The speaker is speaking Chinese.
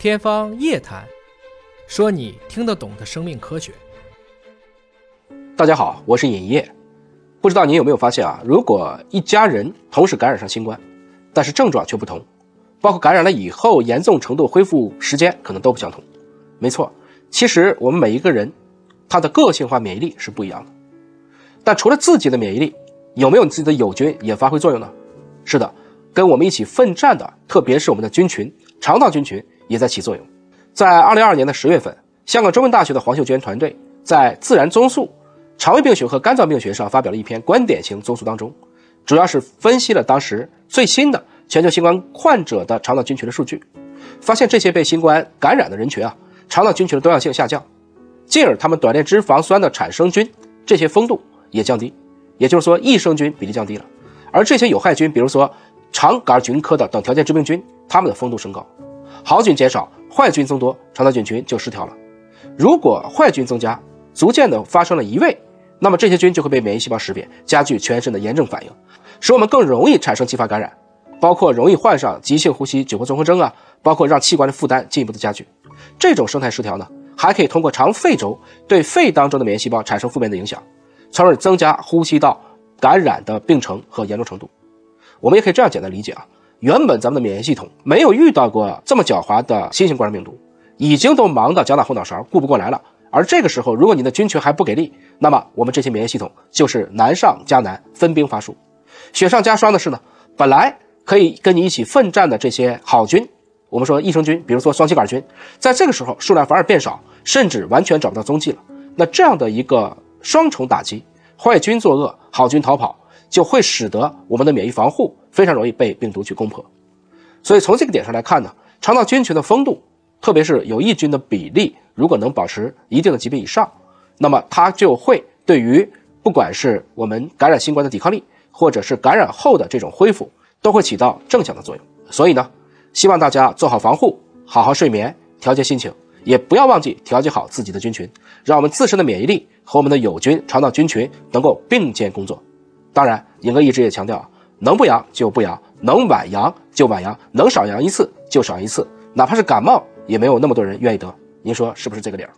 天方夜谭，说你听得懂的生命科学。大家好，我是尹烨。不知道您有没有发现啊？如果一家人同时感染上新冠，但是症状却不同，包括感染了以后严重程度、恢复时间可能都不相同。没错，其实我们每一个人他的个性化免疫力是不一样的。但除了自己的免疫力，有没有你自己的友军也发挥作用呢？是的，跟我们一起奋战的，特别是我们的菌群肠道菌群也在起作用。在二零二二年的十月份，香港中文大学的黄秀娟团队在《自然综述》肠胃病学和肝脏病学上发表了一篇观点型综述，当中主要是分析了当时最新的全球新冠患者的肠道菌群的数据，发现这些被新冠感染的人群啊，肠道菌群的多样性下降，进而他们短链脂肪酸的产生菌这些丰度也降低，也就是说益生菌比例降低了。而这些有害菌，比如说肠杆菌科的等条件致病菌，它们的丰度升高，好菌减少，坏菌增多，肠道菌群就失调了。如果坏菌增加，逐渐的发生了移位，那么这些菌就会被免疫细胞识别，加剧全身的炎症反应，使我们更容易产生继发感染，包括容易患上急性呼吸窘迫综合征啊，包括让器官的负担进一步的加剧。这种生态失调呢，还可以通过肠肺轴对肺当中的免疫细胞产生负面的影响，从而增加呼吸道。感染的病程和严重程度，我们也可以这样简单理解啊。原本咱们的免疫系统没有遇到过这么狡猾的新型冠状病毒，已经都忙到脚打后脑勺，顾不过来了。而这个时候，如果你的菌群还不给力，那么我们这些免疫系统就是难上加难，分兵乏术。雪上加霜的是呢，本来可以跟你一起奋战的这些好菌，我们说益生菌，比如说双歧杆菌，在这个时候数量反而变少，甚至完全找不到踪迹了。那这样的一个双重打击。坏菌作恶，好菌逃跑，就会使得我们的免疫防护非常容易被病毒去攻破。所以从这个点上来看呢，肠道菌群的丰度，特别是有益菌的比例，如果能保持一定的级别以上，那么它就会对于不管是我们感染新冠的抵抗力，或者是感染后的这种恢复，都会起到正向的作用。所以呢，希望大家做好防护，好好睡眠，调节心情。也不要忘记调节好自己的菌群，让我们自身的免疫力和我们的友菌肠道菌群能够并肩工作。当然，尹哥一直也强调，能不阳就不阳，能晚阳就晚阳，能少阳一次就少一次，哪怕是感冒，也没有那么多人愿意得。您说是不是这个理儿？